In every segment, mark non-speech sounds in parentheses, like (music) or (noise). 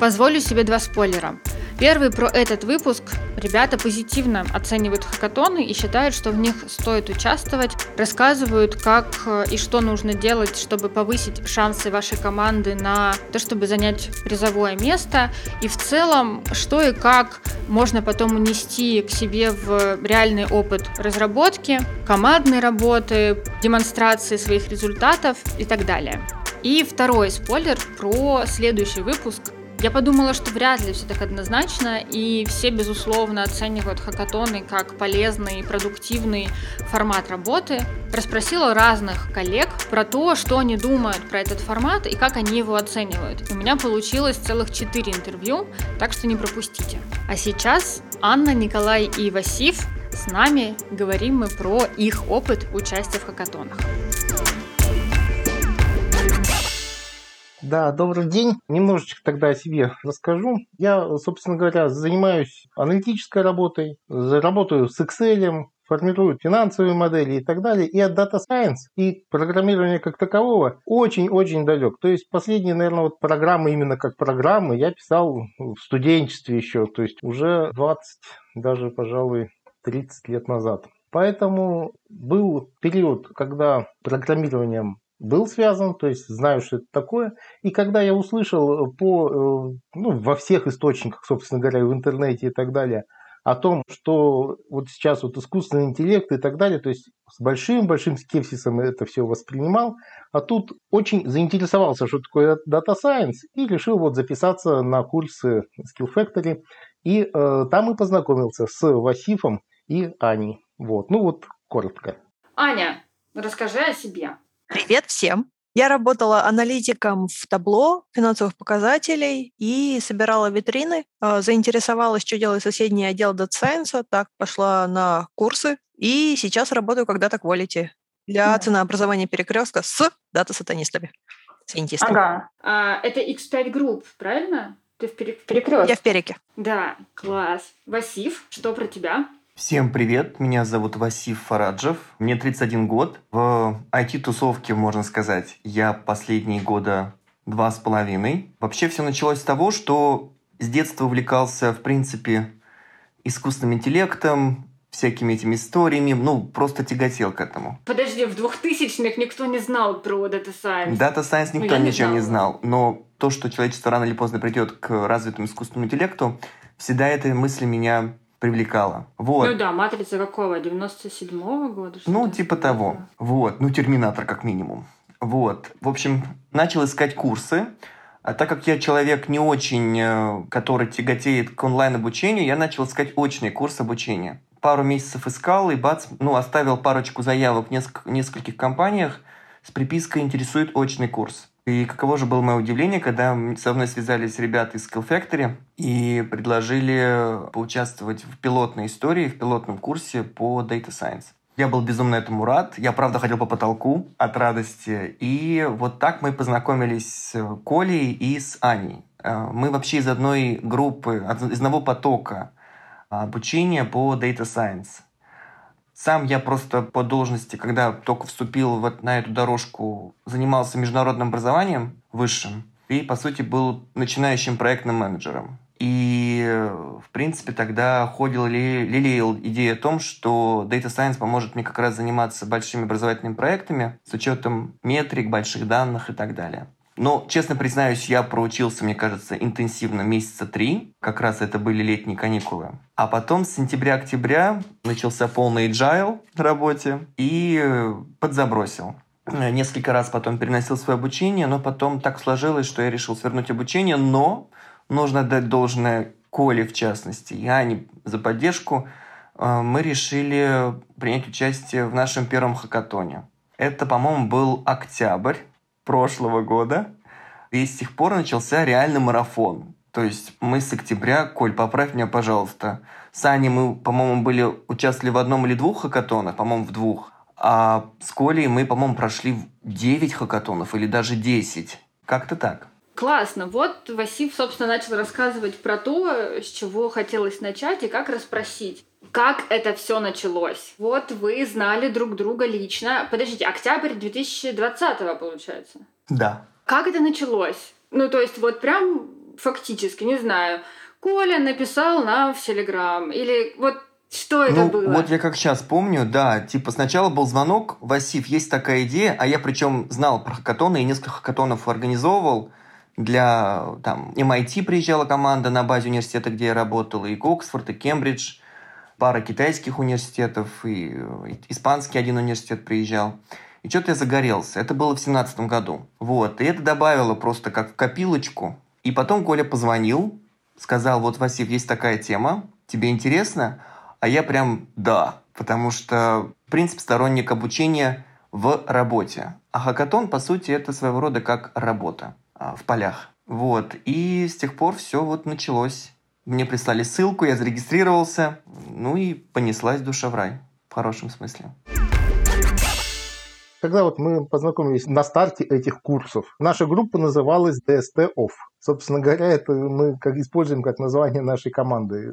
Позволю себе два спойлера. Первый про этот выпуск. Ребята позитивно оценивают хакатоны и считают, что в них стоит участвовать. Рассказывают, как э, и что нужно делать, чтобы повысить шансы вашей команды на то, чтобы занять призовое место. И в целом, что и как можно потом унести к себе в реальный опыт разработки, командной работы, демонстрации своих результатов и так далее. И второй спойлер про следующий выпуск, я подумала, что вряд ли все так однозначно, и все, безусловно, оценивают хакатоны как полезный и продуктивный формат работы. Расспросила разных коллег про то, что они думают про этот формат и как они его оценивают. У меня получилось целых четыре интервью, так что не пропустите. А сейчас Анна, Николай и Васив с нами говорим мы про их опыт участия в хакатонах. Да, добрый день. Немножечко тогда о себе расскажу. Я, собственно говоря, занимаюсь аналитической работой, работаю с Excel, формирую финансовые модели и так далее. И от Data Science и программирования как такового очень-очень далек. То есть последние, наверное, вот программы именно как программы я писал в студенчестве еще, то есть уже 20, даже, пожалуй, 30 лет назад. Поэтому был период, когда программированием был связан, то есть знаю, что это такое. И когда я услышал э, по, э, ну, во всех источниках, собственно говоря, в интернете и так далее, о том, что вот сейчас вот искусственный интеллект и так далее, то есть с большим-большим скепсисом это все воспринимал, а тут очень заинтересовался, что такое Data Science, и решил вот записаться на курсы Skill Factory, и э, там и познакомился с Васифом и Аней. Вот, ну вот коротко. Аня, расскажи о себе. Привет всем! Я работала аналитиком в табло финансовых показателей и собирала витрины. А, заинтересовалась, что делает соседний отдел Data Science, так пошла на курсы. И сейчас работаю когда-то quality для да. ценообразования перекрестка с дата-сатанистами, сайентистами. Ага. А, это X5 Group, правильно? Ты в перекрестке? Я в переке. Да, класс. Васив, что про тебя? Всем привет, меня зовут Васив Фараджев, мне 31 год. В IT-тусовке, можно сказать, я последние года два с половиной. Вообще все началось с того, что с детства увлекался, в принципе, искусственным интеллектом, всякими этими историями, ну, просто тяготел к этому. Подожди, в 2000-х никто не знал про Data Science? Data Science никто ну, ничего не знал. не знал, но то, что человечество рано или поздно придет к развитому искусственному интеллекту, всегда эта мысль меня привлекала. Вот. Ну да, «Матрица» какого? 97-го года? Ну, типа того. Вот. Ну, «Терминатор» как минимум. Вот. В общем, начал искать курсы. А так как я человек не очень, э, который тяготеет к онлайн-обучению, я начал искать очный курс обучения. Пару месяцев искал и бац, ну, оставил парочку заявок в нескольких, нескольких компаниях с припиской «Интересует очный курс». И каково же было мое удивление, когда со мной связались ребята из Skill Factory и предложили поучаствовать в пилотной истории, в пилотном курсе по Data Science. Я был безумно этому рад. Я, правда, ходил по потолку от радости. И вот так мы познакомились с Колей и с Аней. Э, мы вообще из одной группы, из одного потока обучения по Data Science. Сам я просто по должности, когда только вступил вот на эту дорожку, занимался международным образованием высшим и, по сути, был начинающим проектным менеджером. И, в принципе, тогда ходил ли, лелеял идея о том, что Data Science поможет мне как раз заниматься большими образовательными проектами с учетом метрик, больших данных и так далее. Но, честно признаюсь, я проучился, мне кажется, интенсивно месяца три. Как раз это были летние каникулы. А потом с сентября-октября начался полный agile в работе и подзабросил. Несколько раз потом переносил свое обучение, но потом так сложилось, что я решил свернуть обучение, но нужно дать должное Коле, в частности, и Ане за поддержку, э, мы решили принять участие в нашем первом хакатоне. Это, по-моему, был октябрь прошлого года. И с тех пор начался реальный марафон. То есть мы с октября, Коль, поправь меня, пожалуйста, с Аней мы, по-моему, были, участвовали в одном или двух хакатонах, по-моему, в двух. А с Колей мы, по-моему, прошли 9 хакатонов или даже 10. Как-то так. Классно. Вот Васив, собственно, начал рассказывать про то, с чего хотелось начать и как расспросить. Как это все началось? Вот вы знали друг друга лично. Подождите, октябрь 2020 получается? Да. Как это началось? Ну, то есть вот прям фактически, не знаю, Коля написал нам в Телеграм, или вот что это ну, было? Вот я как сейчас помню, да, типа сначала был звонок, Васив, есть такая идея, а я причем знал про хакатоны и несколько хакатонов организовывал. Для там MIT приезжала команда на базе университета, где я работал, и Оксфорд, и Кембридж, пара китайских университетов, и испанский один университет приезжал. И что-то я загорелся. Это было в семнадцатом году. Вот. И это добавило просто как в копилочку. И потом Коля позвонил, сказал, вот, Васив, есть такая тема, тебе интересно? А я прям да, потому что, в принципе, сторонник обучения в работе. А хакатон, по сути, это своего рода как работа в полях. Вот. И с тех пор все вот началось. Мне прислали ссылку, я зарегистрировался, ну и понеслась душа в рай, в хорошем смысле. Когда вот мы познакомились на старте этих курсов, наша группа называлась DST Off. Собственно говоря, это мы как используем как название нашей команды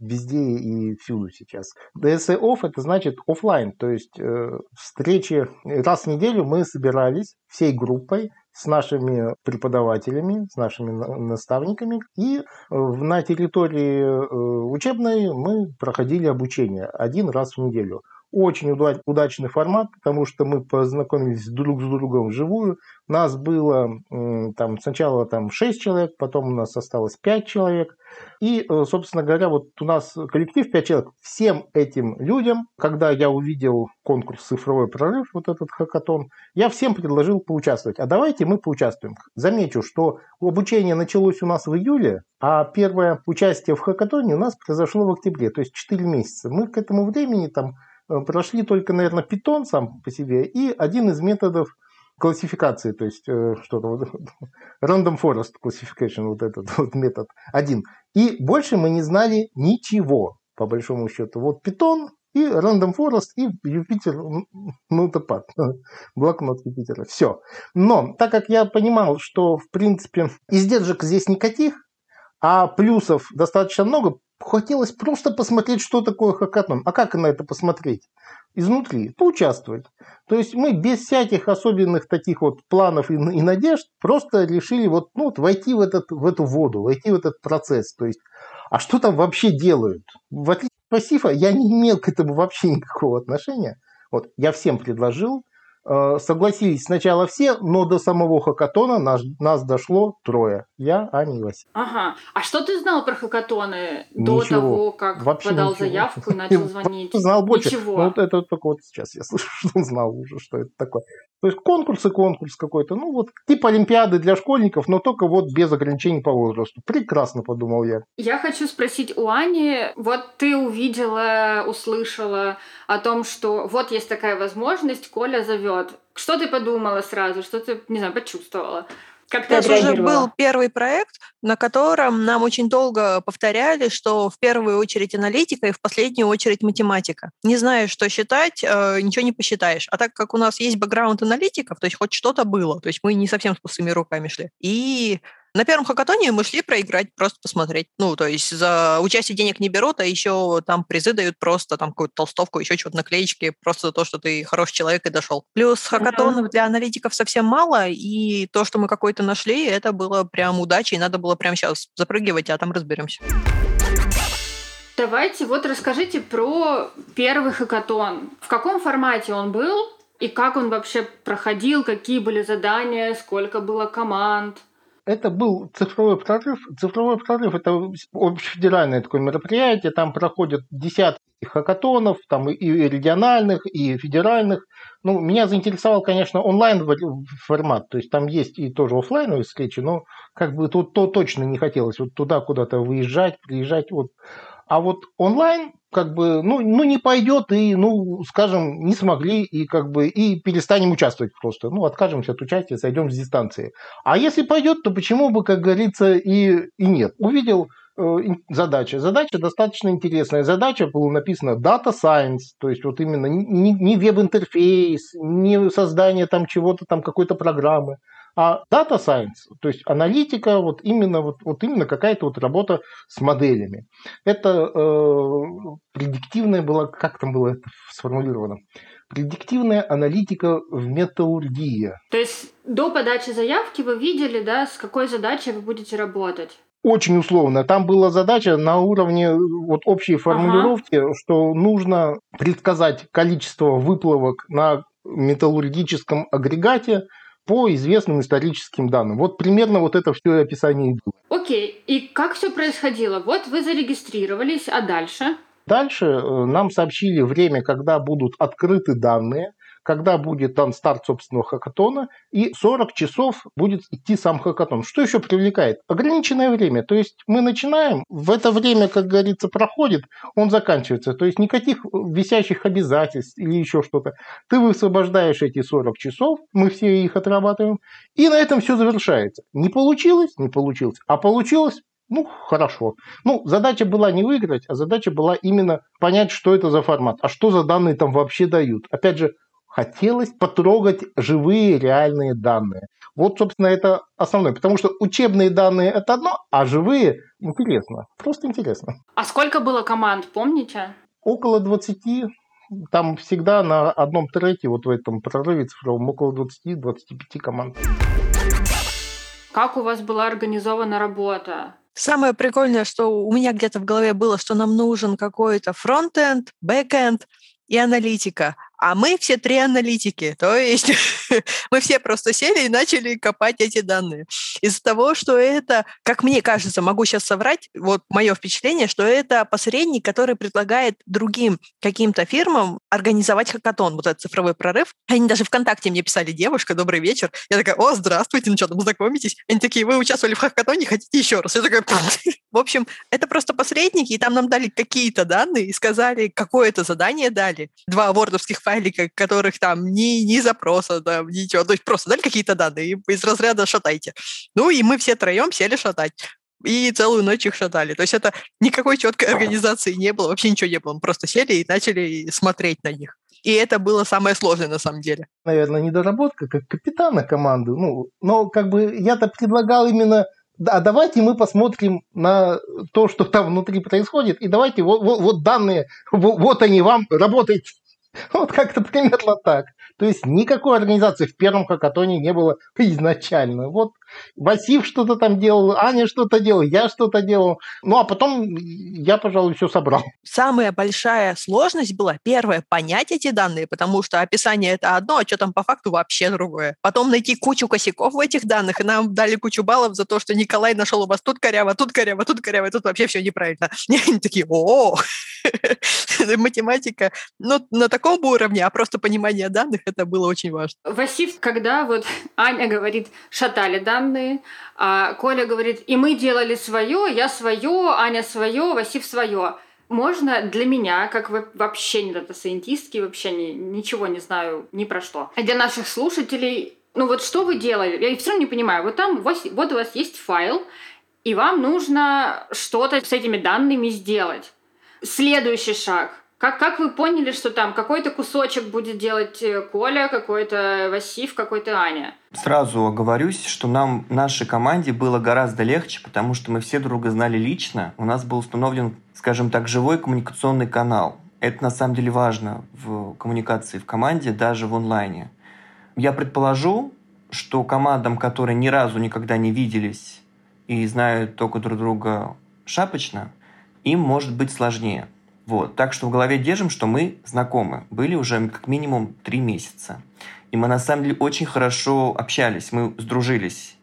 везде и всюду сейчас. DST Off это значит офлайн, то есть э, встречи раз в неделю мы собирались всей группой с нашими преподавателями, с нашими наставниками. И э, на территории э, учебной мы проходили обучение один раз в неделю. Очень удачный формат, потому что мы познакомились друг с другом вживую. Нас было там, сначала там 6 человек, потом у нас осталось 5 человек. И, э, собственно говоря, вот у нас коллектив 5 человек. Всем этим людям, когда я увидел конкурс «Цифровой прорыв», вот этот хакатон, я всем предложил поучаствовать. А давайте мы поучаствуем. Замечу, что обучение началось у нас в июле, а первое участие в хакатоне у нас произошло в октябре, то есть 4 месяца. Мы к этому времени там прошли только, наверное, Python сам по себе и один из методов классификации, то есть э, что-то вот, (laughs) random forest classification, вот этот вот метод один. И больше мы не знали ничего, по большому счету. Вот Python и random forest и Юпитер нотопад, (laughs) блокнот Юпитера. Все. Но так как я понимал, что в принципе издержек здесь никаких, а плюсов достаточно много, хотелось просто посмотреть, что такое хакатон. А как на это посмотреть? Изнутри, поучаствовать. То есть мы без всяких особенных таких вот планов и, и надежд просто решили вот, ну, вот войти в, этот, в эту воду, войти в этот процесс. То есть, а что там вообще делают? В отличие от пассива, я не имел к этому вообще никакого отношения. Вот, я всем предложил, согласились сначала все, но до самого хакатона нас, нас дошло трое. Я, Аня и Вася. Ага. А что ты знал про хакатоны ничего. до того, как Вообще подал ничего. заявку и начал (laughs) звонить? Знал больше. Ничего. Ну, вот это только вот сейчас я (laughs) слышу, что он знал уже, что это такое. То есть конкурс и конкурс какой-то. Ну вот типа Олимпиады для школьников, но только вот без ограничений по возрасту. Прекрасно, подумал я. Я хочу спросить у Ани, вот ты увидела, услышала о том, что вот есть такая возможность, Коля зовет. Что ты подумала сразу? Что ты, не знаю, почувствовала? Как ты Это уже был первый проект, на котором нам очень долго повторяли, что в первую очередь аналитика и в последнюю очередь математика. Не знаешь, что считать, э, ничего не посчитаешь. А так как у нас есть бэкграунд аналитиков, то есть хоть что-то было, то есть мы не совсем с пустыми руками шли. И на первом хакатоне мы шли проиграть, просто посмотреть. Ну, то есть за участие денег не берут, а еще там призы дают просто, там какую-то толстовку, еще чего-то наклеечки, просто за то, что ты хороший человек и дошел. Плюс хакатонов mm-hmm. для аналитиков совсем мало, и то, что мы какой-то нашли, это было прям удачей, надо было прямо сейчас запрыгивать, а там разберемся. Давайте вот расскажите про первый хакатон. В каком формате он был? И как он вообще проходил, какие были задания, сколько было команд? Это был цифровой прорыв. Цифровой прорыв – это общефедеральное такое мероприятие, там проходят десятки хакатонов, там и региональных, и федеральных. Ну, меня заинтересовал, конечно, онлайн формат, то есть там есть и тоже офлайновые встречи, но как бы тут то точно не хотелось вот туда куда-то выезжать, приезжать. Вот. А вот онлайн как бы, ну, ну не пойдет и, ну, скажем, не смогли и как бы и перестанем участвовать просто. Ну, откажемся от участия, сойдем с дистанции. А если пойдет, то почему бы, как говорится, и, и нет. Увидел э, задача. Задача достаточно интересная. Задача была написана Data Science, то есть вот именно не, веб-интерфейс, не создание там чего-то там, какой-то программы, а Data Science, то есть аналитика, вот именно, вот, вот именно какая-то вот работа с моделями. Это э, предиктивная была, как там было это сформулировано? Предиктивная аналитика в металлургии. То есть до подачи заявки вы видели, да, с какой задачей вы будете работать? очень условно. Там была задача на уровне вот общей формулировки, ага. что нужно предсказать количество выплавок на металлургическом агрегате по известным историческим данным. Вот примерно вот это все описание и было. Окей, и как все происходило? Вот вы зарегистрировались, а дальше? Дальше э, нам сообщили время, когда будут открыты данные когда будет там старт собственного хакатона, и 40 часов будет идти сам хакатон. Что еще привлекает? Ограниченное время. То есть мы начинаем, в это время, как говорится, проходит, он заканчивается. То есть никаких висящих обязательств или еще что-то. Ты высвобождаешь эти 40 часов, мы все их отрабатываем, и на этом все завершается. Не получилось? Не получилось. А получилось? Ну, хорошо. Ну, задача была не выиграть, а задача была именно понять, что это за формат, а что за данные там вообще дают. Опять же, хотелось потрогать живые реальные данные. Вот, собственно, это основное. Потому что учебные данные – это одно, а живые – интересно. Просто интересно. А сколько было команд, помните? Около 20. Там всегда на одном треке, вот в этом прорыве цифровом, около 20-25 команд. Как у вас была организована работа? Самое прикольное, что у меня где-то в голове было, что нам нужен какой-то фронтенд, бэкенд и аналитика. А мы все три аналитики, то есть (laughs) мы все просто сели и начали копать эти данные. Из-за того, что это, как мне кажется, могу сейчас соврать, вот мое впечатление, что это посредник, который предлагает другим каким-то фирмам организовать хакатон, вот этот цифровой прорыв. Они даже ВКонтакте мне писали, девушка, добрый вечер. Я такая, о, здравствуйте, ну что, там знакомитесь? Они такие, вы участвовали в хакатоне, хотите еще раз? Я такая, в общем, это просто посредники, и там нам дали какие-то данные и сказали, какое то задание дали. Два вордовских файлика, которых там ни, ни запроса, там, ничего. То есть просто дали какие-то данные из разряда шатайте. Ну и мы все троем сели шатать. И целую ночь их шатали. То есть это никакой четкой организации не было, вообще ничего не было. Мы просто сели и начали смотреть на них. И это было самое сложное на самом деле. Наверное, недоработка как капитана команды. Ну, но как бы я-то предлагал именно да, давайте мы посмотрим на то, что там внутри происходит, и давайте вот, вот, вот данные, вот, вот они вам, работайте. (laughs) Вот как-то примерно так. То есть никакой организации в первом хакатоне не было изначально. Вот Васив что-то там делал, Аня что-то делала, я что-то делал. Ну, а потом я, пожалуй, все собрал. Самая большая сложность была, первое, понять эти данные, потому что описание это одно, а что там по факту вообще другое. Потом найти кучу косяков в этих данных, и нам дали кучу баллов за то, что Николай нашел у вас тут коряво, тут коряво, тут коряво, тут вообще все неправильно. (laughs) И они такие, о (laughs) математика, ну, на таком уровне, а просто понимание данных, это было очень важно. Васив, когда вот Аня говорит, шатали данные, а Коля говорит, и мы делали свое, я свое, Аня свое, Васив свое. Можно для меня, как вы вообще не дата-сайентистки, вообще не, ничего не знаю ни про что, а для наших слушателей, ну вот что вы делали? Я все равно не понимаю. Вот там вот у вас есть файл, и вам нужно что-то с этими данными сделать. Следующий шаг – как, как вы поняли, что там какой-то кусочек будет делать э, Коля, какой-то Васив, какой-то Аня? Сразу оговорюсь, что нам, нашей команде было гораздо легче, потому что мы все друга знали лично. У нас был установлен, скажем так, живой коммуникационный канал. Это на самом деле важно в коммуникации в команде, даже в онлайне. Я предположу, что командам, которые ни разу никогда не виделись и знают только друг друга шапочно, им может быть сложнее – вот. Так что в голове держим, что мы знакомы. Были уже как минимум три месяца. И мы на самом деле очень хорошо общались, мы сдружились.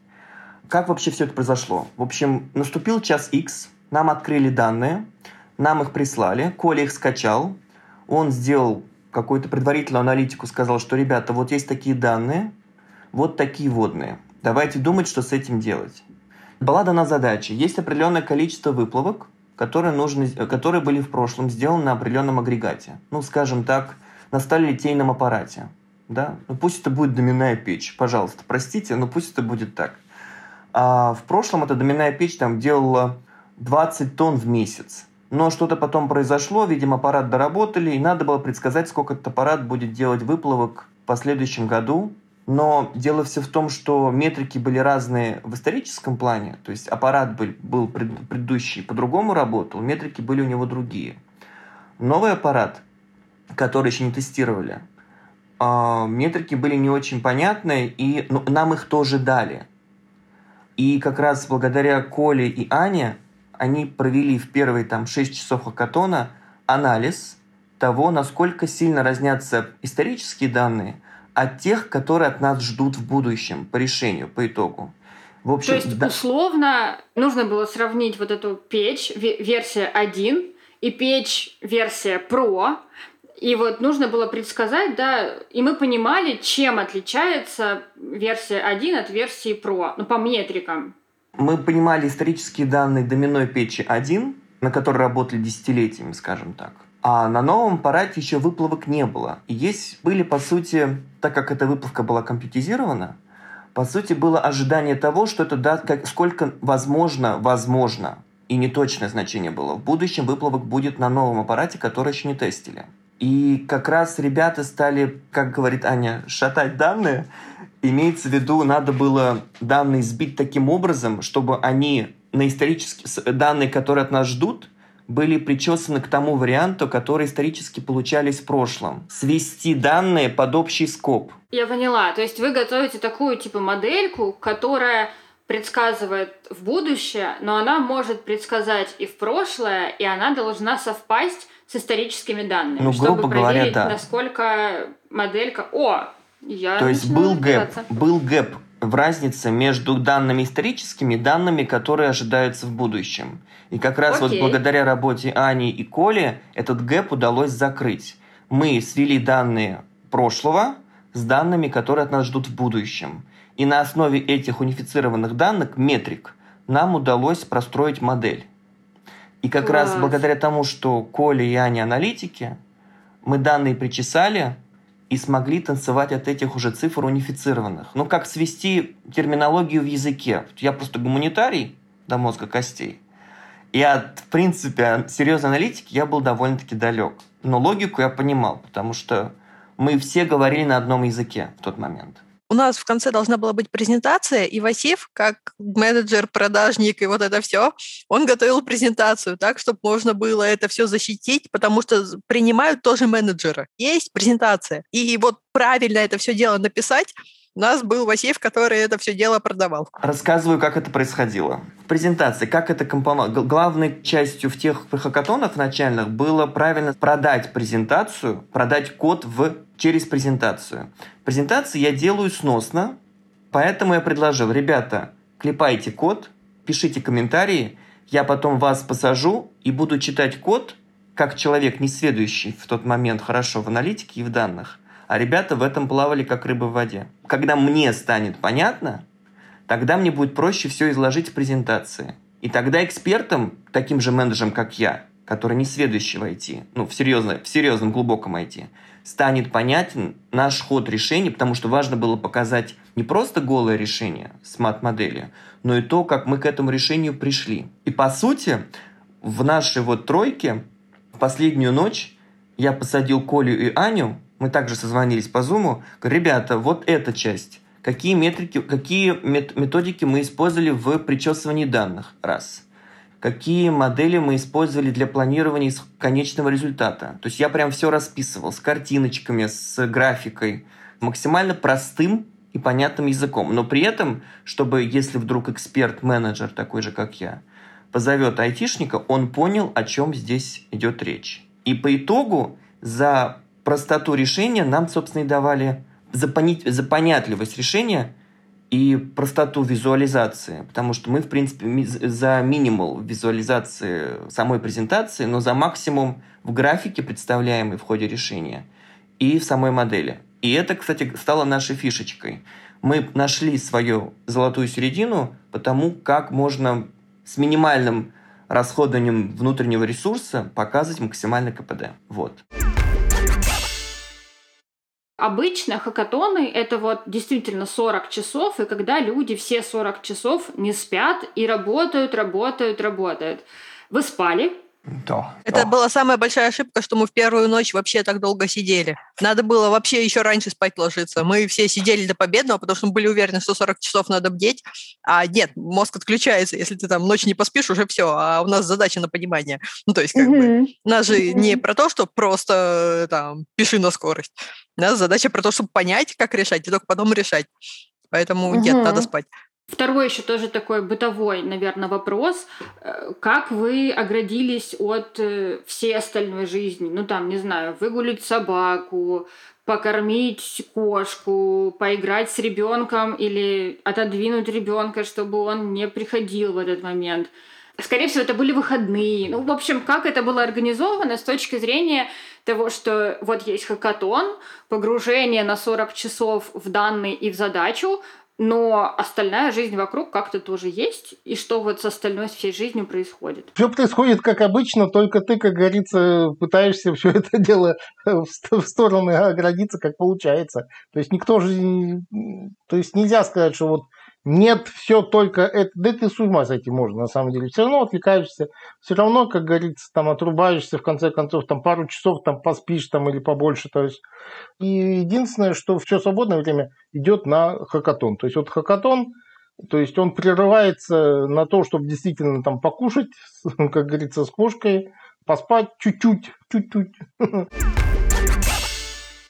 Как вообще все это произошло? В общем, наступил час X, нам открыли данные, нам их прислали, Коля их скачал, он сделал какую-то предварительную аналитику, сказал, что, ребята, вот есть такие данные, вот такие водные. Давайте думать, что с этим делать. Была дана задача. Есть определенное количество выплавок, которые, нужны, которые были в прошлом сделаны на определенном агрегате. Ну, скажем так, на сталелитейном аппарате. Да? Ну, пусть это будет доменная печь. Пожалуйста, простите, но пусть это будет так. А в прошлом эта доменная печь там делала 20 тонн в месяц. Но что-то потом произошло, видимо, аппарат доработали, и надо было предсказать, сколько этот аппарат будет делать выплавок в последующем году. Но дело все в том, что метрики были разные в историческом плане. То есть аппарат был, был пред, предыдущий по-другому работал, метрики были у него другие. Новый аппарат, который еще не тестировали, э, метрики были не очень понятные, и ну, нам их тоже дали. И как раз благодаря Коле и Ане они провели в первые там 6 часов хакатона анализ того, насколько сильно разнятся исторические данные от тех, которые от нас ждут в будущем по решению, по итогу. В общем, То есть, да. условно, нужно было сравнить вот эту печь, версия 1 и печь версия Pro, и вот нужно было предсказать, да, и мы понимали, чем отличается версия 1 от версии Pro, ну, по метрикам. Мы понимали исторические данные доменной печи 1, на которой работали десятилетиями, скажем так. А на новом аппарате еще выплавок не было. И есть были, по сути, так как эта выплавка была компьютеризирована, по сути, было ожидание того, что это даст, как, сколько возможно, возможно, и неточное значение было. В будущем выплавок будет на новом аппарате, который еще не тестили. И как раз ребята стали, как говорит Аня, шатать данные. Имеется в виду, надо было данные сбить таким образом, чтобы они на исторические данные, которые от нас ждут, были причесаны к тому варианту, который исторически получались в прошлом. Свести данные под общий scope. Я поняла. То есть вы готовите такую типа модельку, которая предсказывает в будущее, но она может предсказать и в прошлое, и она должна совпасть с историческими данными, ну, чтобы проверить, говоря, да. насколько моделька... О, я То есть был gap, был gap в разнице между данными историческими и данными, которые ожидаются в будущем. И как раз Окей. вот благодаря работе Ани и Коли этот гэп удалось закрыть. Мы свели данные прошлого с данными, которые от нас ждут в будущем. И на основе этих унифицированных данных, метрик, нам удалось простроить модель. И как Класс. раз благодаря тому, что Коля и Аня аналитики, мы данные причесали и смогли танцевать от этих уже цифр унифицированных. Ну, как свести терминологию в языке. Я просто гуманитарий до мозга костей. И от, в принципе, серьезной аналитики я был довольно-таки далек. Но логику я понимал, потому что мы все говорили на одном языке в тот момент у нас в конце должна была быть презентация, и Васив, как менеджер, продажник и вот это все, он готовил презентацию так, чтобы можно было это все защитить, потому что принимают тоже менеджеры. Есть презентация. И вот правильно это все дело написать, у нас был Васеев, который это все дело продавал. Рассказываю, как это происходило. В презентации, как это компоновалось. Главной частью в тех хакатонах начальных было правильно продать презентацию, продать код в, через презентацию. Презентации я делаю сносно, поэтому я предложил, ребята, клепайте код, пишите комментарии, я потом вас посажу и буду читать код, как человек, не следующий в тот момент хорошо в аналитике и в данных а ребята в этом плавали как рыба в воде. Когда мне станет понятно, тогда мне будет проще все изложить в презентации. И тогда экспертам, таким же менеджерам, как я, который не следующий в IT, ну, в, серьезно, в серьезном, глубоком IT, станет понятен наш ход решения, потому что важно было показать не просто голое решение с мат-моделью, но и то, как мы к этому решению пришли. И по сути, в нашей вот тройке в последнюю ночь я посадил Колю и Аню мы также созвонились по Zoom, говорю, ребята, вот эта часть. Какие метрики, какие методики мы использовали в причесывании данных? Раз. Какие модели мы использовали для планирования конечного результата? То есть я прям все расписывал с картиночками, с графикой, максимально простым и понятным языком. Но при этом, чтобы если вдруг эксперт-менеджер такой же, как я, позовет айтишника, он понял, о чем здесь идет речь. И по итогу за простоту решения нам, собственно, и давали за, за понятливость решения и простоту визуализации, потому что мы, в принципе, за минимал визуализации самой презентации, но за максимум в графике, представляемой в ходе решения, и в самой модели. И это, кстати, стало нашей фишечкой. Мы нашли свою золотую середину потому как можно с минимальным расходованием внутреннего ресурса показывать максимальный КПД. Вот. Обычно хакатоны — это вот действительно 40 часов, и когда люди все 40 часов не спят и работают, работают, работают. Вы спали, да. Это да. была самая большая ошибка, что мы в первую ночь вообще так долго сидели. Надо было вообще еще раньше спать ложиться. Мы все сидели до победного, потому что мы были уверены, что 40 часов надо бдеть. А нет, мозг отключается, если ты там ночь не поспишь, уже все. А у нас задача на понимание. Ну, то есть, как mm-hmm. бы, у нас же mm-hmm. не про то, что просто там пиши на скорость. У нас задача про то, чтобы понять, как решать, и только потом решать. Поэтому mm-hmm. нет, надо спать. Второй еще тоже такой бытовой, наверное, вопрос. Э, как вы оградились от э, всей остальной жизни? Ну, там, не знаю, выгулить собаку, покормить кошку, поиграть с ребенком или отодвинуть ребенка, чтобы он не приходил в этот момент. Скорее всего, это были выходные. Ну, в общем, как это было организовано с точки зрения того, что вот есть хакатон, погружение на 40 часов в данные и в задачу, но остальная жизнь вокруг как-то тоже есть, и что вот с остальной всей жизнью происходит. Все происходит как обычно, только ты, как говорится, пытаешься все это дело в стороны оградиться, как получается. То есть никто же... То есть нельзя сказать, что вот нет, все только это. Да ты с ума сойти можно, на самом деле. Все равно отвлекаешься, все равно, как говорится, там отрубаешься, в конце концов, там пару часов там поспишь там или побольше. То есть. И единственное, что все свободное время идет на хакатон. То есть вот хакатон, то есть он прерывается на то, чтобы действительно там покушать, (laughs) как говорится, с кошкой, поспать чуть-чуть, чуть-чуть. (laughs)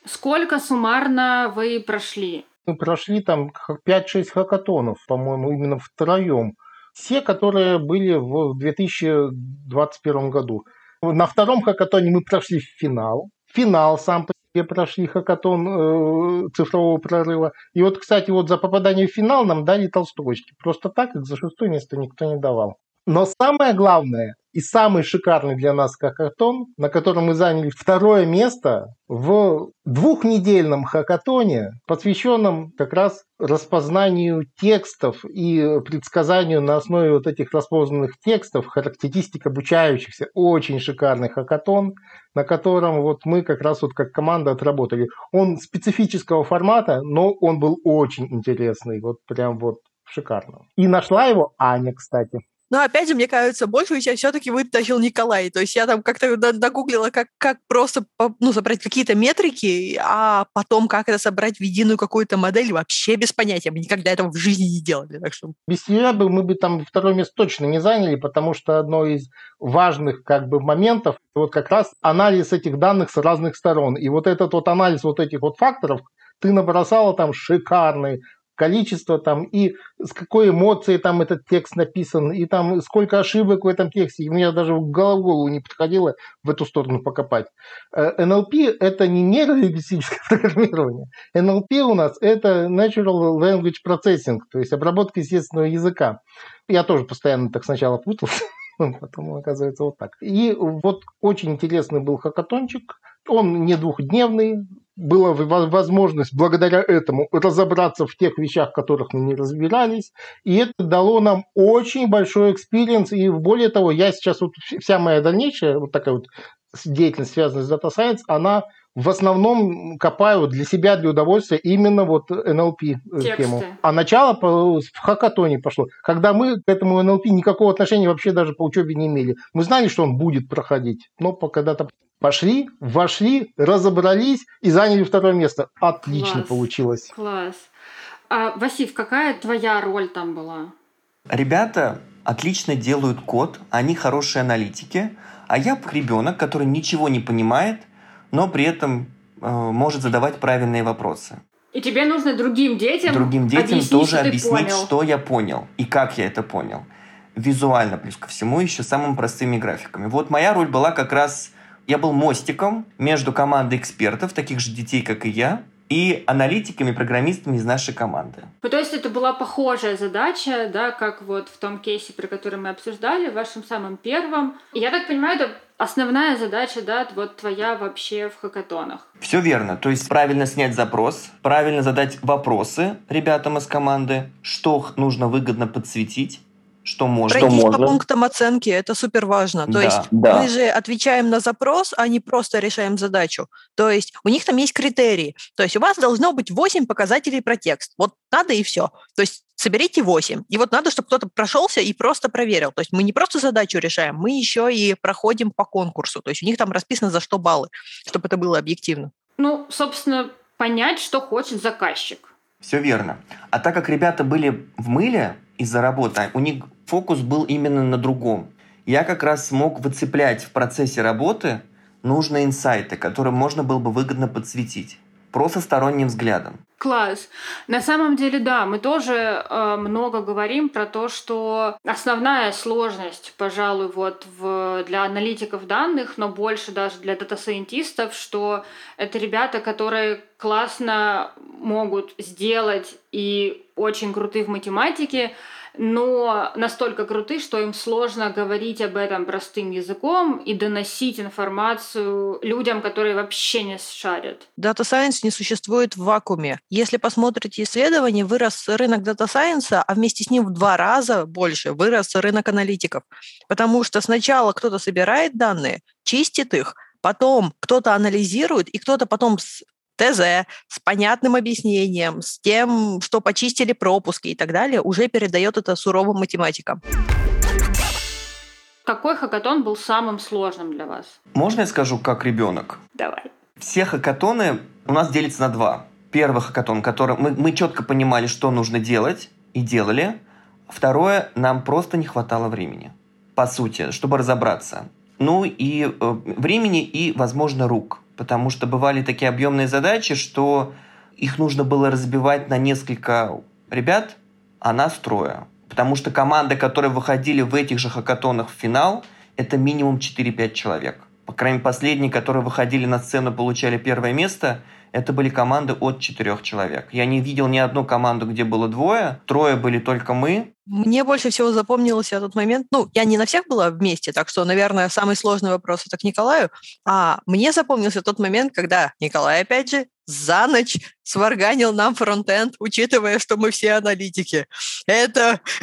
Сколько суммарно вы прошли? Мы прошли там 5-6 хакатонов, по-моему, именно втроем. Все, которые были в 2021 году. На втором хакатоне мы прошли финал. Финал сам по себе прошли хакатон э, цифрового прорыва. И вот, кстати, вот за попадание в финал нам дали толсточки. Просто так их за шестое место никто не давал. Но самое главное и самый шикарный для нас хакатон, на котором мы заняли второе место в двухнедельном хакатоне, посвященном как раз распознанию текстов и предсказанию на основе вот этих распознанных текстов, характеристик обучающихся. Очень шикарный хакатон, на котором вот мы как раз вот как команда отработали. Он специфического формата, но он был очень интересный, вот прям вот шикарно. И нашла его Аня, кстати. Но опять же, мне кажется, большую часть все-таки вытащил Николай. То есть я там как-то нагуглила, как, как просто ну, собрать какие-то метрики, а потом как это собрать в единую какую-то модель, вообще без понятия. Мы никогда этого в жизни не делали. Так что... Без тебя бы мы бы там второе место точно не заняли, потому что одно из важных как бы моментов, вот как раз анализ этих данных с разных сторон. И вот этот вот анализ вот этих вот факторов, ты набросала там шикарный, количество там и с какой эмоцией там этот текст написан, и там сколько ошибок в этом тексте. И мне даже в голову не подходило в эту сторону покопать. Э, – это не нейролингвистическое (laughs) программирование. NLP у нас – это Natural Language Processing, то есть обработка естественного языка. Я тоже постоянно так сначала путался, (laughs) потом оказывается вот так. И вот очень интересный был хакатончик. Он не двухдневный, была возможность благодаря этому разобраться в тех вещах, в которых мы не разбирались. И это дало нам очень большой experience. И более того, я сейчас, вот вся моя дальнейшая вот такая вот деятельность, связанная с Data Science, она в основном копаю для себя, для удовольствия именно вот NLP э, Тексты. тему. А начало в хакатоне пошло, когда мы к этому NLP никакого отношения вообще даже по учебе не имели. Мы знали, что он будет проходить, но когда-то пошли, вошли, разобрались и заняли второе место. Отлично Класс. получилось. Класс. А, Васив, какая твоя роль там была? Ребята отлично делают код, они хорошие аналитики, а я ребенок, который ничего не понимает – но при этом э, может задавать правильные вопросы. И тебе нужно другим детям, другим детям объяснить, тоже что объяснить, понял. что я понял и как я это понял. Визуально, плюс ко всему, еще самыми простыми графиками. Вот моя роль была как раз... Я был мостиком между командой экспертов, таких же детей, как и я, и аналитиками, программистами из нашей команды. Ну, то есть это была похожая задача, да, как вот в том кейсе, про который мы обсуждали, в вашем самом первом. Я так понимаю, это основная задача, да, вот твоя вообще в хакатонах. Все верно. То есть правильно снять запрос, правильно задать вопросы ребятам из команды, что нужно выгодно подсветить, что можно. Пройтись что по можно. пунктам оценки, это супер важно. То да, есть да. мы же отвечаем на запрос, а не просто решаем задачу. То есть у них там есть критерии. То есть у вас должно быть 8 показателей про текст. Вот надо и все. То есть соберите 8. И вот надо, чтобы кто-то прошелся и просто проверил. То есть мы не просто задачу решаем, мы еще и проходим по конкурсу. То есть у них там расписано, за что баллы, чтобы это было объективно. Ну, собственно, понять, что хочет заказчик. Все верно. А так как ребята были в мыле из-за работы, у них фокус был именно на другом. Я как раз смог выцеплять в процессе работы нужные инсайты, которые можно было бы выгодно подсветить. просто сторонним взглядом. Класс. На самом деле, да, мы тоже э, много говорим про то, что основная сложность, пожалуй, вот в, для аналитиков данных, но больше даже для дата-сайентистов, что это ребята, которые классно могут сделать и очень круты в математике, но настолько круты, что им сложно говорить об этом простым языком и доносить информацию людям, которые вообще не шарят. Science не существует в вакууме. Если посмотрите исследования, вырос рынок Science, а вместе с ним в два раза больше вырос рынок аналитиков. Потому что сначала кто-то собирает данные, чистит их, потом кто-то анализирует, и кто-то потом ТЗ с понятным объяснением, с тем, что почистили пропуски и так далее, уже передает это суровым математикам. Какой хакатон был самым сложным для вас? Можно я скажу, как ребенок? Давай. Все хакатоны у нас делятся на два. Первый хакатон, который мы, мы четко понимали, что нужно делать, и делали. Второе, нам просто не хватало времени, по сути, чтобы разобраться. Ну и э, времени и, возможно, рук потому что бывали такие объемные задачи, что их нужно было разбивать на несколько ребят, а нас трое. Потому что команды, которые выходили в этих же хакатонах в финал, это минимум 4-5 человек. По крайней мере, последние, которые выходили на сцену, получали первое место, это были команды от четырех человек. Я не видел ни одну команду, где было двое, трое были только мы. Мне больше всего запомнился этот момент. Ну, я не на всех была вместе, так что, наверное, самый сложный вопрос это к Николаю. А мне запомнился тот момент, когда Николай, опять же, за ночь сварганил нам фронтенд, учитывая, что мы все аналитики. Это (laughs)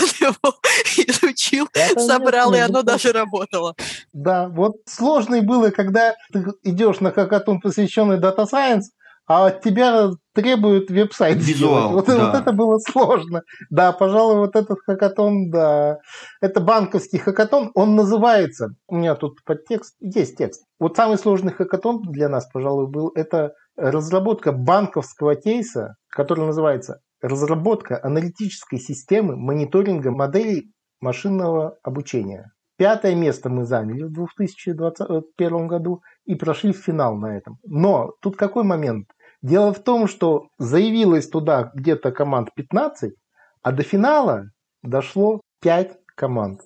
он его изучил, Это собрал, и оно даже работало. Да, вот сложно было, когда ты идешь на хакатон, посвященный Data Science, а от тебя требуют веб-сайт Визуал, вот, да. вот это было сложно. Да, пожалуй, вот этот хакатон, да. Это банковский хакатон, он называется, у меня тут подтекст, есть текст. Вот самый сложный хакатон для нас, пожалуй, был, это разработка банковского кейса, который называется разработка аналитической системы мониторинга моделей машинного обучения. Пятое место мы заняли в 2021 году и прошли в финал на этом. Но тут какой момент? Дело в том, что заявилось туда где-то команд 15, а до финала дошло 5 команд.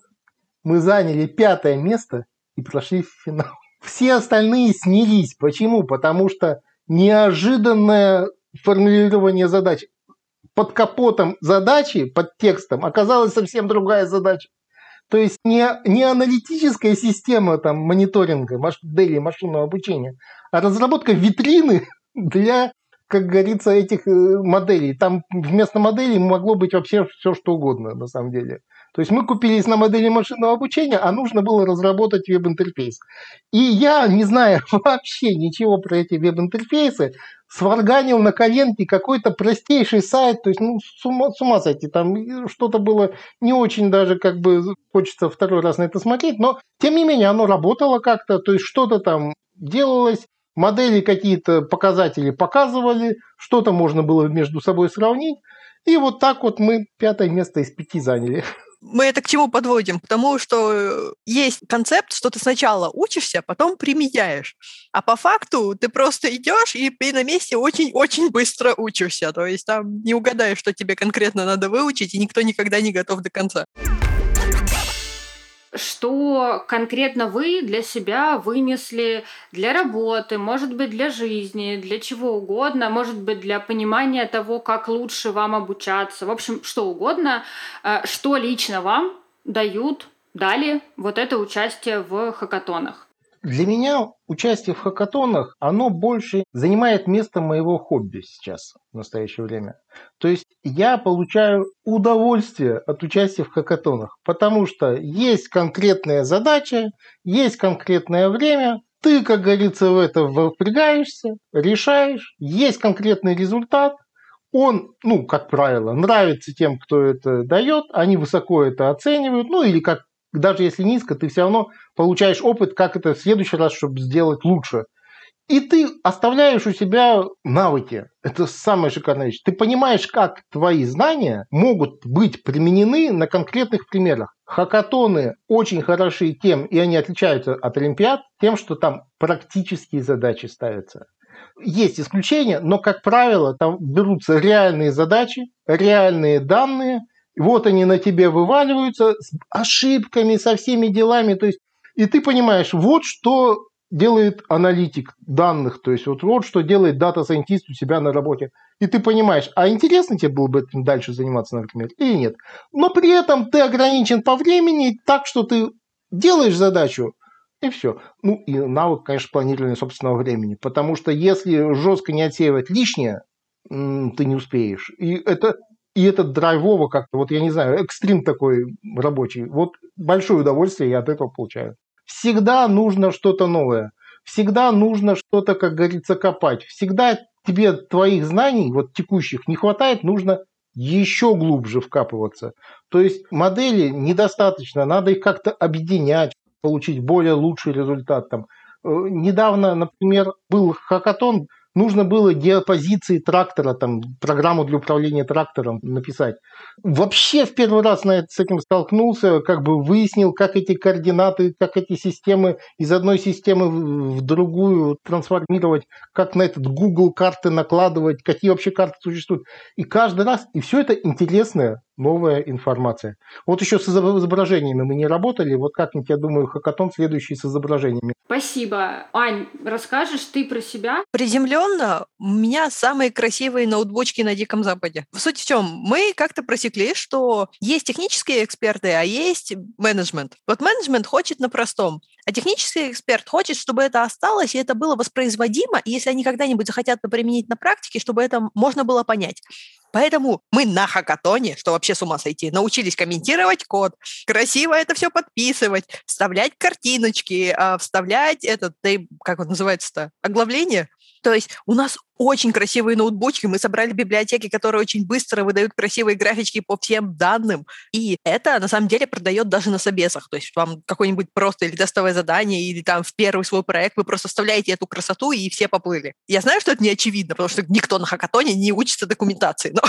Мы заняли пятое место и прошли в финал. Все остальные снялись. Почему? Потому что неожиданное формулирование задач. Под капотом задачи, под текстом, оказалась совсем другая задача. То есть не, не аналитическая система там, мониторинга модели машинного обучения, а разработка витрины для, как говорится, этих э, моделей. Там вместо моделей могло быть вообще все, что угодно на самом деле. То есть мы купились на модели машинного обучения, а нужно было разработать веб-интерфейс. И я, не зная (laughs) вообще ничего про эти веб-интерфейсы, сварганил на коленке какой-то простейший сайт, то есть, ну, с ума, с ума сойти, там что-то было не очень даже, как бы, хочется второй раз на это смотреть, но, тем не менее, оно работало как-то, то есть, что-то там делалось, модели какие-то показатели показывали, что-то можно было между собой сравнить, и вот так вот мы пятое место из пяти заняли мы это к чему подводим? К тому, что э, есть концепт, что ты сначала учишься, а потом применяешь. А по факту ты просто идешь и, и на месте очень-очень быстро учишься. То есть там не угадаешь, что тебе конкретно надо выучить, и никто никогда не готов до конца что конкретно вы для себя вынесли для работы, может быть, для жизни, для чего угодно, может быть, для понимания того, как лучше вам обучаться, в общем, что угодно, э, что лично вам дают, дали вот это участие в хакатонах. Для меня участие в хакатонах, оно больше занимает место моего хобби сейчас, в настоящее время. То есть я получаю удовольствие от участия в хакатонах, потому что есть конкретная задача, есть конкретное время, ты, как говорится, в это впрягаешься, решаешь, есть конкретный результат, он, ну, как правило, нравится тем, кто это дает, они высоко это оценивают, ну, или как даже если низко, ты все равно получаешь опыт, как это в следующий раз, чтобы сделать лучше. И ты оставляешь у себя навыки. Это самая шикарная вещь. Ты понимаешь, как твои знания могут быть применены на конкретных примерах. Хакатоны очень хороши тем, и они отличаются от Олимпиад, тем, что там практические задачи ставятся. есть исключения, но, как правило, там берутся реальные задачи, реальные данные, вот они на тебе вываливаются с ошибками, со всеми делами. То есть, и ты понимаешь, вот что делает аналитик данных, то есть вот, вот что делает дата-сайентист у себя на работе. И ты понимаешь, а интересно тебе было бы этим дальше заниматься, например, или нет. Но при этом ты ограничен по времени так, что ты делаешь задачу, и все. Ну и навык, конечно, планирования собственного времени. Потому что если жестко не отсеивать лишнее, ты не успеешь. И это и этот драйвово как-то, вот я не знаю, экстрим такой рабочий. Вот большое удовольствие я от этого получаю. Всегда нужно что-то новое. Всегда нужно что-то, как говорится, копать. Всегда тебе твоих знаний, вот текущих, не хватает, нужно еще глубже вкапываться. То есть модели недостаточно, надо их как-то объединять, получить более лучший результат. Там. Э, недавно, например, был хакатон, нужно было диапозиции трактора, там, программу для управления трактором написать. Вообще в первый раз на это, с этим столкнулся, как бы выяснил, как эти координаты, как эти системы из одной системы в другую трансформировать, как на этот Google карты накладывать, какие вообще карты существуют. И каждый раз, и все это интересное, новая информация. Вот еще с изображениями мы не работали, вот как-нибудь, я думаю, хакатон следующий с изображениями. Спасибо. Ань, расскажешь ты про себя? Приземленно, у меня самые красивые ноутбучки на Диком Западе. В суть в чем? Мы как-то просекли, что есть технические эксперты, а есть менеджмент. Вот менеджмент хочет на простом, а технический эксперт хочет, чтобы это осталось, и это было воспроизводимо, и если они когда-нибудь захотят это применить на практике, чтобы это можно было понять. Поэтому мы на хакатоне, что вообще с ума сойти, научились комментировать код, красиво это все подписывать, вставлять картиночки, а, вставлять этот, как он называется-то, оглавление. То есть у нас очень красивые ноутбучки, мы собрали библиотеки, которые очень быстро выдают красивые графички по всем данным, и это на самом деле продает даже на собесах, то есть вам какое-нибудь просто или тестовое задание, или там в первый свой проект вы просто вставляете эту красоту, и все поплыли. Я знаю, что это не очевидно, потому что никто на хакатоне не учится документации, но,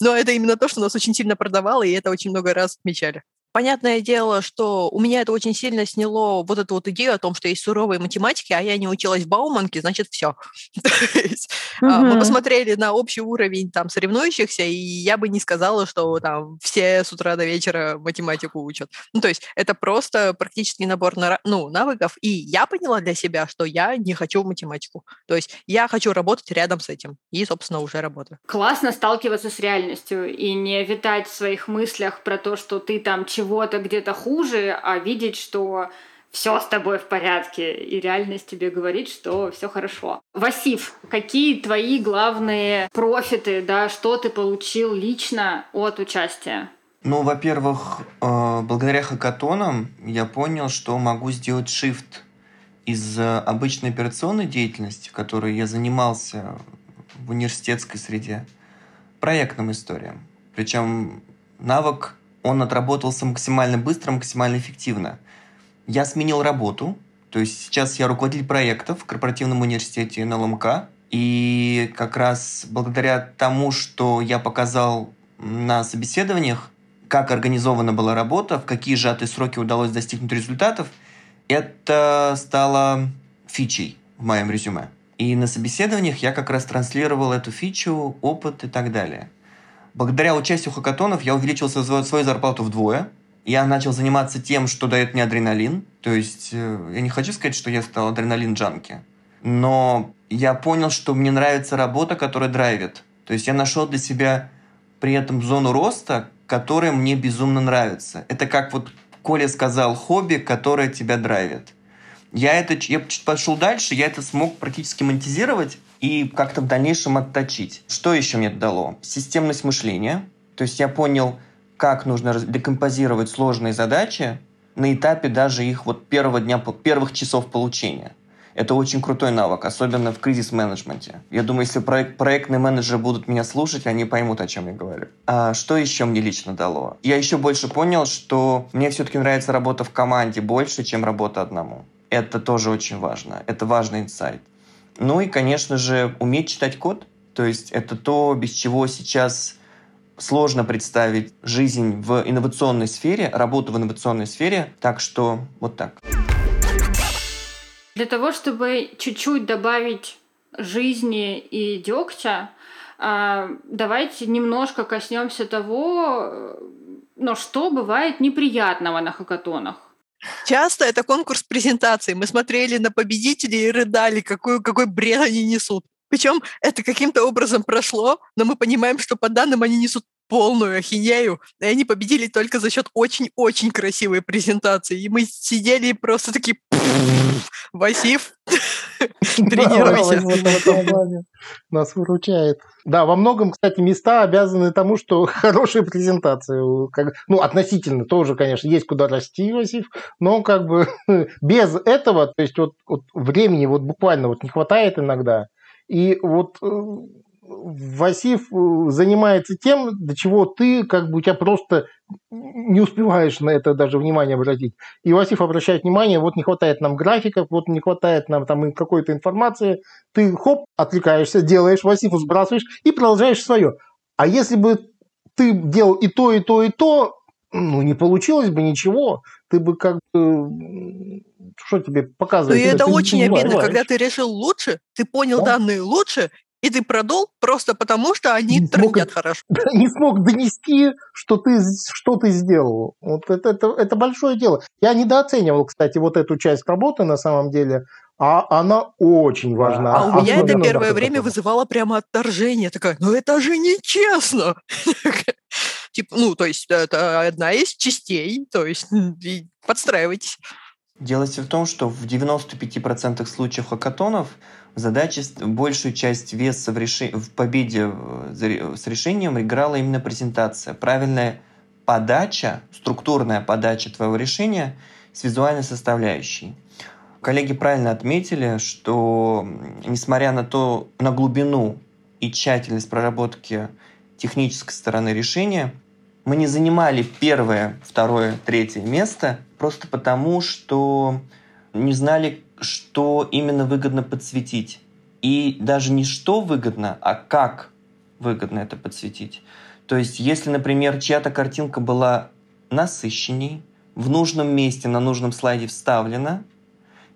(laughs) но это именно то, что нас очень сильно продавало, и это очень много раз отмечали. Понятное дело, что у меня это очень сильно сняло вот эту вот идею о том, что есть суровые математики, а я не училась в Бауманке, значит, все. (laughs) Мы посмотрели на общий уровень там соревнующихся, и я бы не сказала, что там все с утра до вечера математику учат. Ну, то есть это просто практически набор ну, навыков, и я поняла для себя, что я не хочу математику. То есть я хочу работать рядом с этим, и, собственно, уже работаю. Классно сталкиваться с реальностью и не витать в своих мыслях про то, что ты там чего чего-то где-то хуже, а видеть, что все с тобой в порядке, и реальность тебе говорит, что все хорошо. Васив, какие твои главные профиты, да, что ты получил лично от участия? Ну, во-первых, э, благодаря хакатонам я понял, что могу сделать shift из обычной операционной деятельности, которой я занимался в университетской среде, проектным историям. Причем навык он отработался максимально быстро, максимально эффективно. Я сменил работу, то есть сейчас я руководитель проектов в корпоративном университете НЛМК, и как раз благодаря тому, что я показал на собеседованиях, как организована была работа, в какие сжатые сроки удалось достигнуть результатов, это стало фичей в моем резюме. И на собеседованиях я как раз транслировал эту фичу, опыт и так далее. Благодаря участию хакатонов я увеличил свою зарплату вдвое. Я начал заниматься тем, что дает мне адреналин. То есть э, я не хочу сказать, что я стал адреналин-джанки. Но я понял, что мне нравится работа, которая драйвит. То есть я нашел для себя при этом зону роста, которая мне безумно нравится. Это как вот Коля сказал, хобби, которое тебя драйвит. Я это, я пошел дальше, я это смог практически монетизировать, и как-то в дальнейшем отточить. Что еще мне дало? Системность мышления. То есть я понял, как нужно декомпозировать сложные задачи на этапе даже их вот первого дня, первых часов получения. Это очень крутой навык, особенно в кризис-менеджменте. Я думаю, если проект, проектные менеджеры будут меня слушать, они поймут, о чем я говорю. А что еще мне лично дало? Я еще больше понял, что мне все-таки нравится работа в команде больше, чем работа одному. Это тоже очень важно. Это важный инсайт. Ну и, конечно же, уметь читать код. То есть это то, без чего сейчас сложно представить жизнь в инновационной сфере, работу в инновационной сфере. Так что вот так. Для того, чтобы чуть-чуть добавить жизни и дегтя, а, давайте немножко коснемся того, но что бывает неприятного на хакатонах. Часто это конкурс презентаций. Мы смотрели на победителей и рыдали, какой, какой бред они несут. Причем это каким-то образом прошло, но мы понимаем, что по данным они несут полную ахинею, и они победили только за счет очень-очень красивой презентации. И мы сидели просто такие Васив, (laughs) тренируйся. Нас выручает. Да, во многом, кстати, места обязаны тому, что (laughs) хорошая презентация. Ну, относительно тоже, конечно, есть куда расти, Васив, но как бы (laughs) без этого, то есть вот, вот времени вот буквально вот не хватает иногда, и вот э, Васив э, занимается тем, до чего ты, как бы у тебя просто не успеваешь на это даже внимание обратить. И Васив обращает внимание, вот не хватает нам графиков, вот не хватает нам там какой-то информации. Ты хоп, отвлекаешься, делаешь, Васифу сбрасываешь и продолжаешь свое. А если бы ты делал и то, и то, и то, ну, не получилось бы ничего. Ты бы как бы что тебе показывает? Ну, и это очень обидно, когда ты решил лучше, ты понял да? данные лучше, и ты продул просто потому, что они не трендят смог, хорошо. (laughs) Не смог донести, что ты, что ты сделал. Вот это, это, это большое дело. Я недооценивал, кстати, вот эту часть работы на самом деле, а она очень важна. А у меня это первое время вызывало прямо отторжение. Такая, ну это же нечестно. (laughs) Типа, ну, то есть это одна из частей, то есть подстраивайтесь. Дело в том, что в 95% случаев хакатонов задача, большую часть веса в, реши... в победе с решением играла именно презентация. Правильная подача, структурная подача твоего решения с визуальной составляющей. Коллеги правильно отметили, что несмотря на то, на глубину и тщательность проработки технической стороны решения, мы не занимали первое, второе, третье место просто потому, что не знали, что именно выгодно подсветить. И даже не что выгодно, а как выгодно это подсветить. То есть, если, например, чья-то картинка была насыщенней, в нужном месте, на нужном слайде вставлена,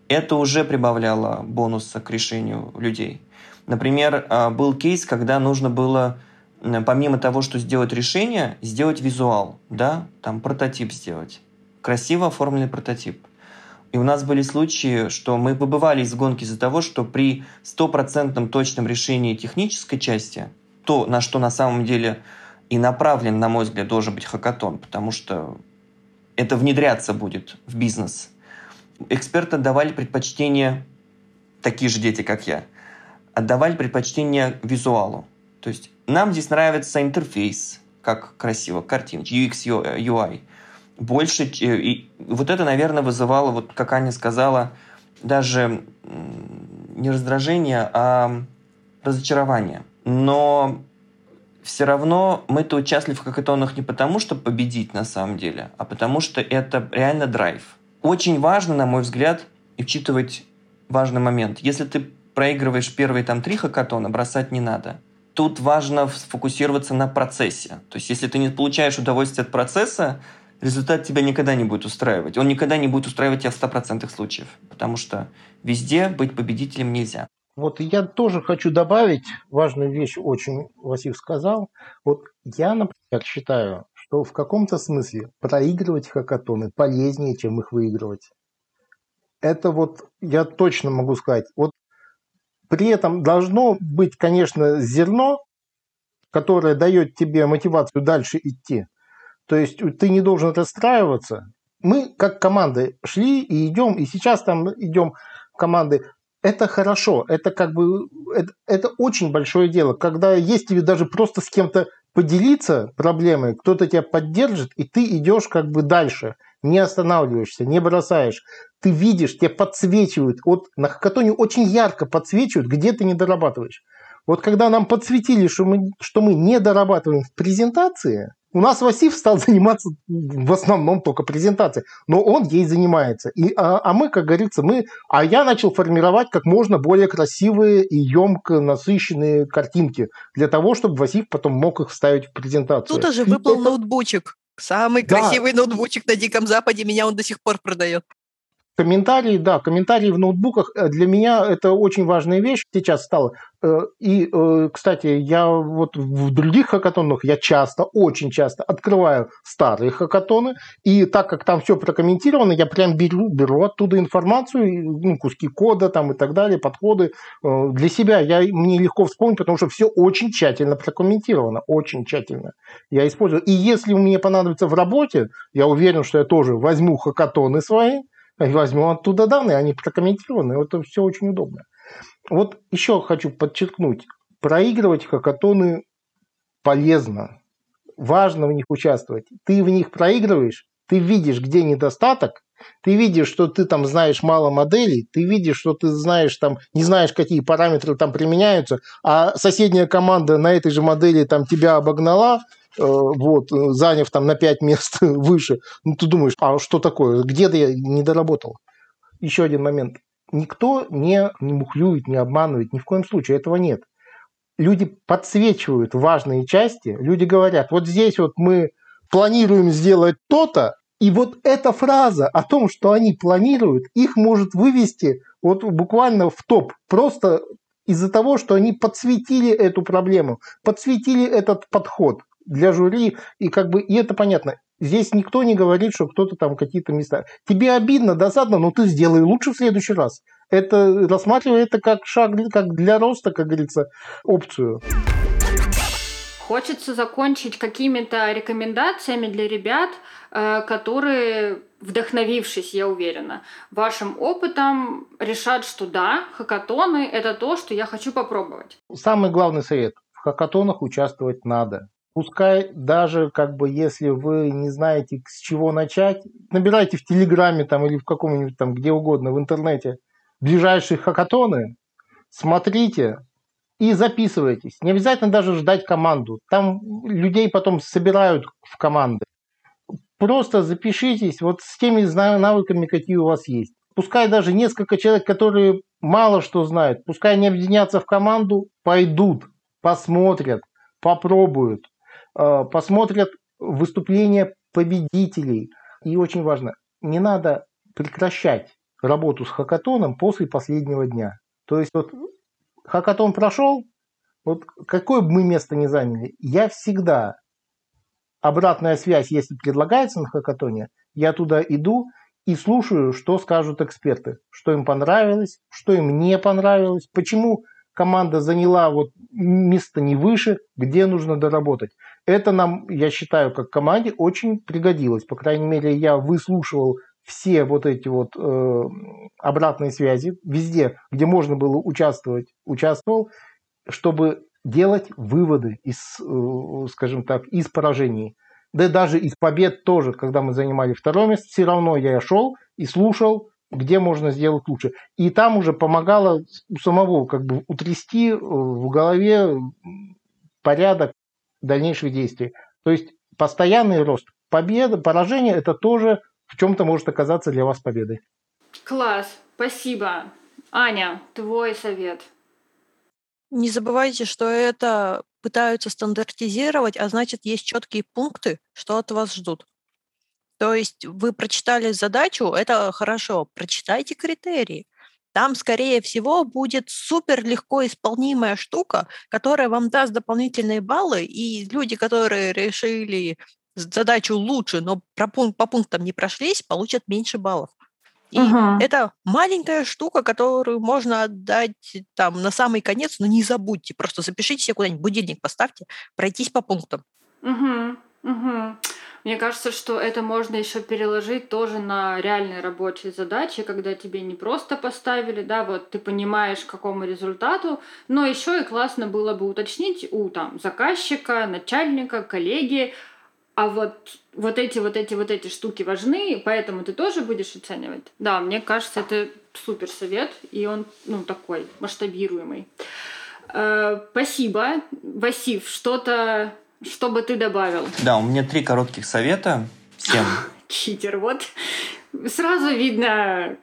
это уже прибавляло бонуса к решению людей. Например, а, был кейс, когда нужно было помимо того, что сделать решение, сделать визуал, да, там прототип сделать. Красиво оформленный прототип. И у нас были случаи, что мы выбывали из гонки из-за того, что при стопроцентном точном решении технической части, то, на что на самом деле и направлен, на мой взгляд, должен быть хакатон, потому что это внедряться будет в бизнес. Эксперты отдавали предпочтение, такие же дети, как я, отдавали предпочтение визуалу. То есть нам здесь нравится интерфейс, как красиво, картинки, UX, UI. Больше, и вот это, наверное, вызывало, вот как Аня сказала, даже не раздражение, а разочарование. Но все равно мы-то участвовали в хакатонах не потому, чтобы победить на самом деле, а потому что это реально драйв. Очень важно, на мой взгляд, учитывать важный момент. Если ты проигрываешь первые там три хакатона, бросать не надо тут важно сфокусироваться на процессе. То есть, если ты не получаешь удовольствие от процесса, результат тебя никогда не будет устраивать. Он никогда не будет устраивать тебя в 100% случаев, потому что везде быть победителем нельзя. Вот я тоже хочу добавить важную вещь, очень Васив сказал. Вот я, например, считаю, что в каком-то смысле проигрывать хакатоны полезнее, чем их выигрывать. Это вот я точно могу сказать. Вот при этом должно быть, конечно, зерно, которое дает тебе мотивацию дальше идти. То есть ты не должен расстраиваться. Мы как команды шли и идем, и сейчас там идем команды. Это хорошо, это как бы это, это очень большое дело, когда есть тебе даже просто с кем-то поделиться проблемой, кто-то тебя поддержит, и ты идешь как бы дальше, не останавливаешься, не бросаешь ты видишь, тебе подсвечивают. Вот на хакатоне очень ярко подсвечивают, где ты не дорабатываешь. Вот когда нам подсветили, что мы, что мы не дорабатываем в презентации, у нас Васив стал (laughs) заниматься в основном только презентацией, но он ей занимается. И, а, а мы, как говорится, мы, а я начал формировать как можно более красивые и емко насыщенные картинки для того, чтобы Васив потом мог их вставить в презентацию. Тут уже выпал это... ноутбучик. Самый да. красивый ноутбучик на Диком Западе, меня он до сих пор продает. Комментарии, да, комментарии в ноутбуках э, для меня это очень важная вещь сейчас стала. Э, и, э, кстати, я вот в других хакатонах я часто, очень часто открываю старые хакатоны, и так как там все прокомментировано, я прям беру, беру оттуда информацию, ну, куски кода там и так далее, подходы. Для себя я, мне легко вспомнить, потому что все очень тщательно прокомментировано, очень тщательно. Я использую. И если мне понадобится в работе, я уверен, что я тоже возьму хакатоны свои, возьму оттуда данные, они прокомментированы, это все очень удобно. Вот еще хочу подчеркнуть, проигрывать хакатоны полезно, важно в них участвовать. Ты в них проигрываешь, ты видишь, где недостаток, ты видишь, что ты там знаешь мало моделей, ты видишь, что ты знаешь там, не знаешь, какие параметры там применяются, а соседняя команда на этой же модели там тебя обогнала, вот, заняв там на 5 мест (laughs) выше, ну, ты думаешь, а что такое, где-то я не доработал. Еще один момент. Никто не, не мухлюет, не обманывает, ни в коем случае, этого нет. Люди подсвечивают важные части, люди говорят, вот здесь вот мы планируем сделать то-то, и вот эта фраза о том, что они планируют, их может вывести вот буквально в топ. Просто из-за того, что они подсветили эту проблему, подсветили этот подход для жюри, и как бы, и это понятно. Здесь никто не говорит, что кто-то там какие-то места. Тебе обидно, досадно, но ты сделай лучше в следующий раз. Это рассматривай это как шаг, как для роста, как говорится, опцию. Хочется закончить какими-то рекомендациями для ребят, э, которые, вдохновившись, я уверена, вашим опытом решат, что да, хакатоны – это то, что я хочу попробовать. Самый главный совет – в хакатонах участвовать надо. Пускай даже как бы если вы не знаете с чего начать, набирайте в Телеграме там или в каком-нибудь там где угодно в интернете ближайшие хакатоны, смотрите и записывайтесь. Не обязательно даже ждать команду. Там людей потом собирают в команды. Просто запишитесь вот с теми навыками, какие у вас есть. Пускай даже несколько человек, которые мало что знают, пускай они объединятся в команду, пойдут, посмотрят, попробуют. Э, посмотрят выступления победителей. И очень важно, не надо прекращать работу с хакатоном после последнего дня. То есть вот хакатон прошел, вот какое бы мы место ни заняли, я всегда обратная связь, если предлагается на хакатоне, я туда иду и слушаю, что скажут эксперты, что им понравилось, что им не понравилось, почему команда заняла вот место не выше, где нужно доработать. Это нам, я считаю, как команде очень пригодилось. По крайней мере, я выслушивал все вот эти вот э, обратные связи везде, где можно было участвовать, участвовал, чтобы делать выводы из, э, скажем так, из поражений. Да даже из побед тоже, когда мы занимали второе место, все равно я шел и слушал, где можно сделать лучше. И там уже помогало у самого как бы утрясти э, в голове порядок дальнейших действий. То есть постоянный рост. Победа, поражение – это тоже в чем-то может оказаться для вас победой. Класс, спасибо. Аня, твой совет. Не забывайте, что это пытаются стандартизировать, а значит, есть четкие пункты, что от вас ждут. То есть вы прочитали задачу, это хорошо, прочитайте критерии. Там, скорее всего, будет супер легко исполнимая штука, которая вам даст дополнительные баллы, и люди, которые решили задачу лучше, но по пунктам не прошлись, получат меньше баллов. И uh-huh. это маленькая штука, которую можно отдать там на самый конец, но не забудьте, просто запишите себе куда-нибудь будильник, поставьте, пройтись по пунктам. Угу, угу. Мне кажется, что это можно еще переложить тоже на реальные рабочие задачи, когда тебе не просто поставили, да, вот ты понимаешь, к какому результату, но еще и классно было бы уточнить у там заказчика, начальника, коллеги, а вот вот эти вот эти вот эти штуки важны, поэтому ты тоже будешь оценивать. Да, мне кажется, это супер совет, и он ну такой масштабируемый. Э, спасибо, Васив. Что-то что бы ты добавил? Да, у меня три коротких совета всем. (laughs) Читер, вот. Сразу видно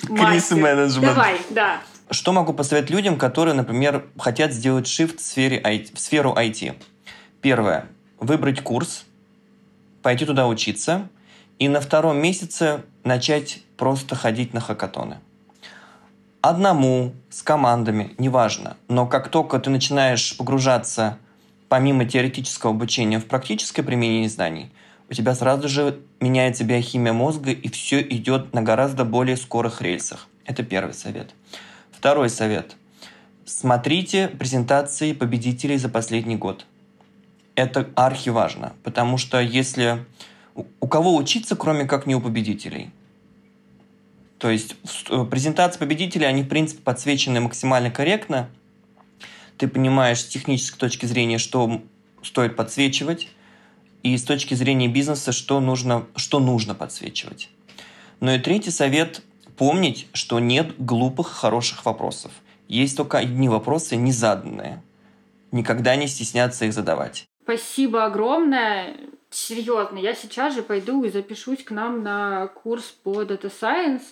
Крис менеджмент. Давай, да. Что могу посоветовать людям, которые, например, хотят сделать shift в, сфере IT, в сферу IT? Первое. Выбрать курс, пойти туда учиться, и на втором месяце начать просто ходить на хакатоны. Одному, с командами, неважно. Но как только ты начинаешь погружаться помимо теоретического обучения в практическое применение знаний, у тебя сразу же меняется биохимия мозга, и все идет на гораздо более скорых рельсах. Это первый совет. Второй совет. Смотрите презентации победителей за последний год. Это архиважно, потому что если... У кого учиться, кроме как не у победителей? То есть э, презентации победителей, они, в принципе, подсвечены максимально корректно. Ты понимаешь с технической точки зрения, что стоит подсвечивать, и с точки зрения бизнеса, что нужно, что нужно подсвечивать. Ну и третий совет – помнить, что нет глупых, хороших вопросов. Есть только одни вопросы незаданные. Никогда не стесняться их задавать. Спасибо огромное. Серьезно, я сейчас же пойду и запишусь к нам на курс по Data Science.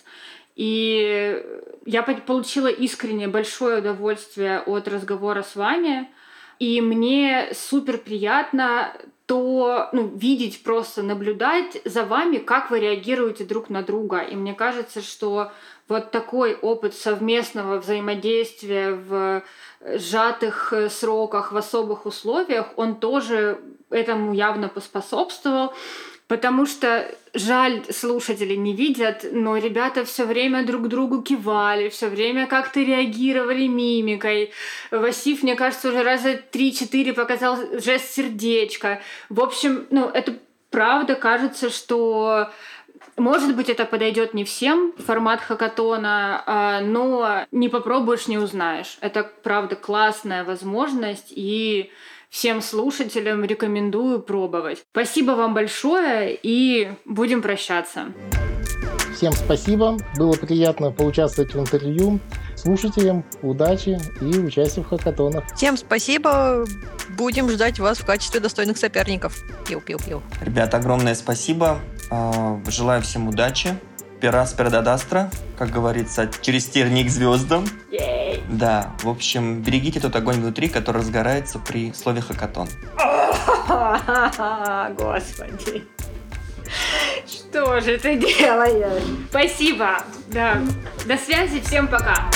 И я получила искренне большое удовольствие от разговора с вами. И мне супер приятно то ну, видеть, просто наблюдать за вами, как вы реагируете друг на друга. И мне кажется, что вот такой опыт совместного взаимодействия в сжатых сроках, в особых условиях, он тоже этому явно поспособствовал. Потому что жаль, слушатели не видят, но ребята все время друг другу кивали, все время как-то реагировали мимикой. Васиф, мне кажется, уже раза три-четыре показал жест сердечка. В общем, ну, это правда кажется, что может быть, это подойдет не всем, формат хакатона, а, но не попробуешь, не узнаешь. Это, правда, классная возможность, и всем слушателям рекомендую пробовать. Спасибо вам большое и будем прощаться. Всем спасибо. Было приятно поучаствовать в интервью. Слушателям удачи и участия в хакатонах. Всем спасибо. Будем ждать вас в качестве достойных соперников. Пиу-пиу-пиу. Ребята, огромное спасибо. А, желаю всем удачи. Пера Спердадастра, как говорится, через тернии к звездам. Ей! Да, в общем, берегите тот огонь внутри, который разгорается при слове хакатон. Господи. Что же ты делаешь? Спасибо. Да. До связи. Всем пока.